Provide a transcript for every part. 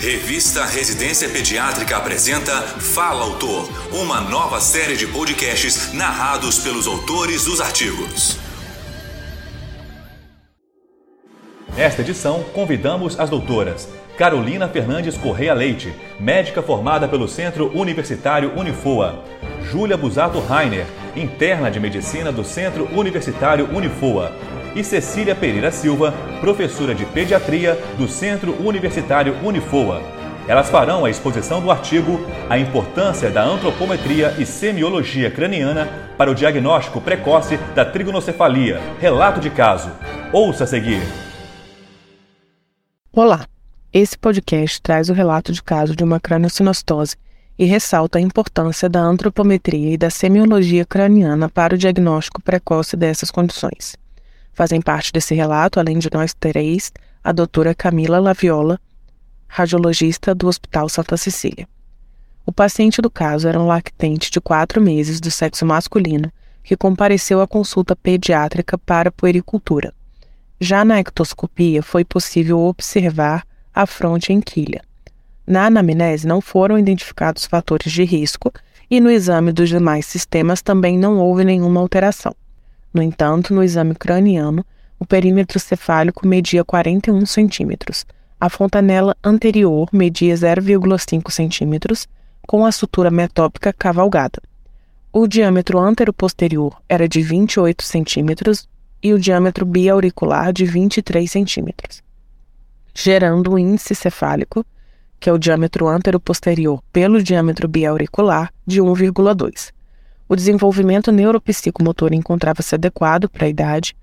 Revista Residência Pediátrica apresenta Fala Autor, uma nova série de podcasts narrados pelos autores dos artigos. Nesta edição, convidamos as doutoras Carolina Fernandes Correia Leite, médica formada pelo Centro Universitário Unifoa, Júlia Busato Rainer, interna de medicina do Centro Universitário Unifoa, e Cecília Pereira Silva, professora de pediatria do Centro Universitário Unifoa. Elas farão a exposição do artigo A importância da antropometria e semiologia craniana para o diagnóstico precoce da trigonocefalia. Relato de caso. Ouça a seguir. Olá. Esse podcast traz o relato de caso de uma craniosinostose e ressalta a importância da antropometria e da semiologia craniana para o diagnóstico precoce dessas condições. Fazem parte desse relato, além de nós três, a doutora Camila Laviola, radiologista do Hospital Santa Cecília. O paciente do caso era um lactente de quatro meses do sexo masculino que compareceu à consulta pediátrica para puericultura. Já na ectoscopia foi possível observar a fronte em quilha. Na anamnese não foram identificados fatores de risco e no exame dos demais sistemas também não houve nenhuma alteração. No entanto, no exame craniano, o perímetro cefálico media 41 centímetros, a fontanela anterior media 0,5 centímetros, com a sutura metópica cavalgada. O diâmetro antero-posterior era de 28 centímetros e o diâmetro biauricular de 23 centímetros, gerando o índice cefálico, que é o diâmetro antero-posterior pelo diâmetro biauricular, de 1,2. O desenvolvimento neuropsicomotor encontrava-se adequado para a idade.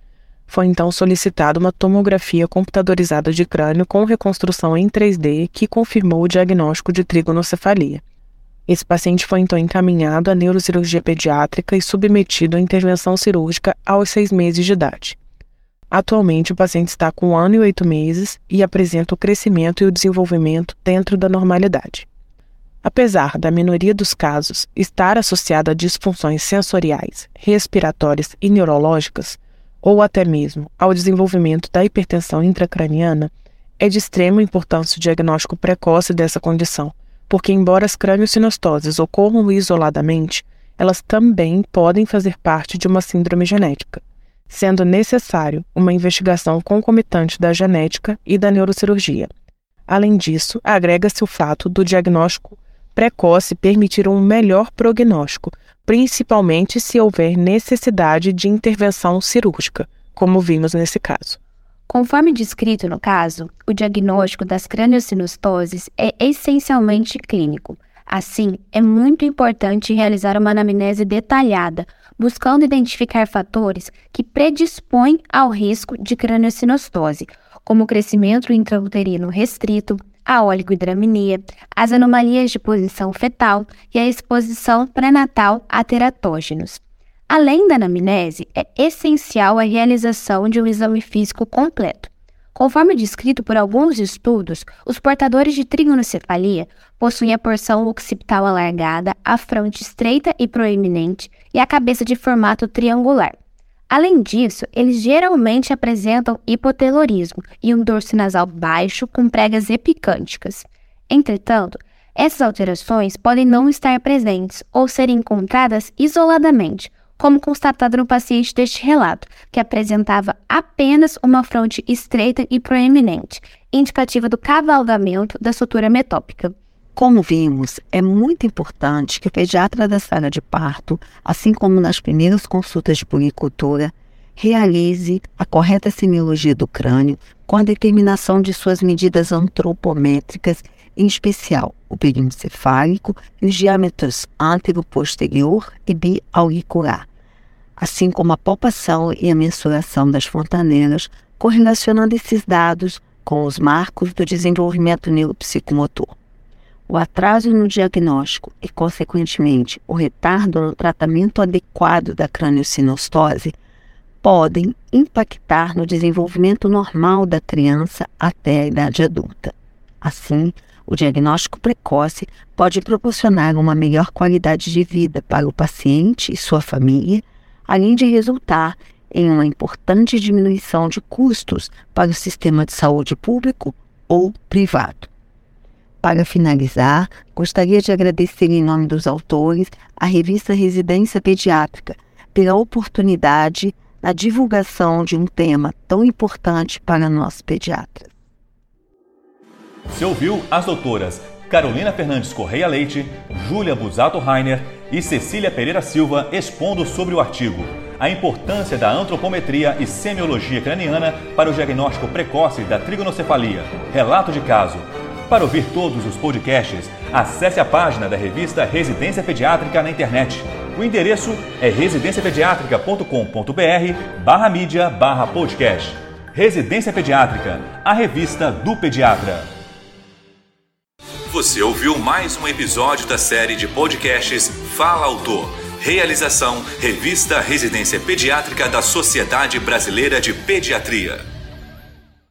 Foi então solicitada uma tomografia computadorizada de crânio com reconstrução em 3D que confirmou o diagnóstico de trigonocefalia. Esse paciente foi então encaminhado à neurocirurgia pediátrica e submetido à intervenção cirúrgica aos seis meses de idade. Atualmente, o paciente está com um ano e oito meses e apresenta o crescimento e o desenvolvimento dentro da normalidade. Apesar da minoria dos casos estar associada a disfunções sensoriais, respiratórias e neurológicas, ou até mesmo ao desenvolvimento da hipertensão intracraniana, é de extrema importância o diagnóstico precoce dessa condição, porque, embora as craniosinostoses ocorram isoladamente, elas também podem fazer parte de uma síndrome genética, sendo necessário uma investigação concomitante da genética e da neurocirurgia. Além disso, agrega-se o fato do diagnóstico precoce permitir um melhor prognóstico, principalmente se houver necessidade de intervenção cirúrgica, como vimos nesse caso. Conforme descrito no caso, o diagnóstico das craniosinostoses é essencialmente clínico. Assim, é muito importante realizar uma anamnese detalhada, buscando identificar fatores que predispõem ao risco de craniosinostose, como o crescimento intrauterino restrito, a oligodramia, as anomalias de posição fetal e a exposição pré-natal a teratógenos. Além da anamnese, é essencial a realização de um exame físico completo. Conforme descrito por alguns estudos, os portadores de trigonocefalia possuem a porção occipital alargada, a fronte estreita e proeminente e a cabeça de formato triangular. Além disso, eles geralmente apresentam hipotelorismo e um dorso nasal baixo com pregas epicânticas. Entretanto, essas alterações podem não estar presentes ou serem encontradas isoladamente, como constatado no paciente deste relato, que apresentava apenas uma fronte estreita e proeminente, indicativa do cavalgamento da sutura metópica. Como vimos, é muito importante que o pediatra da sala de parto, assim como nas primeiras consultas de puricultura, realize a correta semiologia do crânio com a determinação de suas medidas antropométricas, em especial o perímetro cefálico e os diâmetros antero-posterior e biauricular, assim como a palpação e a mensuração das fontanelas, correlacionando esses dados com os marcos do desenvolvimento neuropsicomotor. O atraso no diagnóstico e, consequentemente, o retardo no tratamento adequado da craniosinostose podem impactar no desenvolvimento normal da criança até a idade adulta. Assim, o diagnóstico precoce pode proporcionar uma melhor qualidade de vida para o paciente e sua família, além de resultar em uma importante diminuição de custos para o sistema de saúde público ou privado. Para finalizar, gostaria de agradecer em nome dos autores a revista Residência Pediátrica pela oportunidade na divulgação de um tema tão importante para nós pediatras. Você ouviu as doutoras Carolina Fernandes Correia Leite, Júlia Busato Rainer e Cecília Pereira Silva expondo sobre o artigo A importância da antropometria e semiologia craniana para o diagnóstico precoce da trigonocefalia. Relato de caso. Para ouvir todos os podcasts, acesse a página da revista Residência Pediátrica na internet. O endereço é residenciapediatrica.com.br barra mídia barra podcast. Residência Pediátrica, a revista do pediatra. Você ouviu mais um episódio da série de podcasts Fala Autor. Realização Revista Residência Pediátrica da Sociedade Brasileira de Pediatria.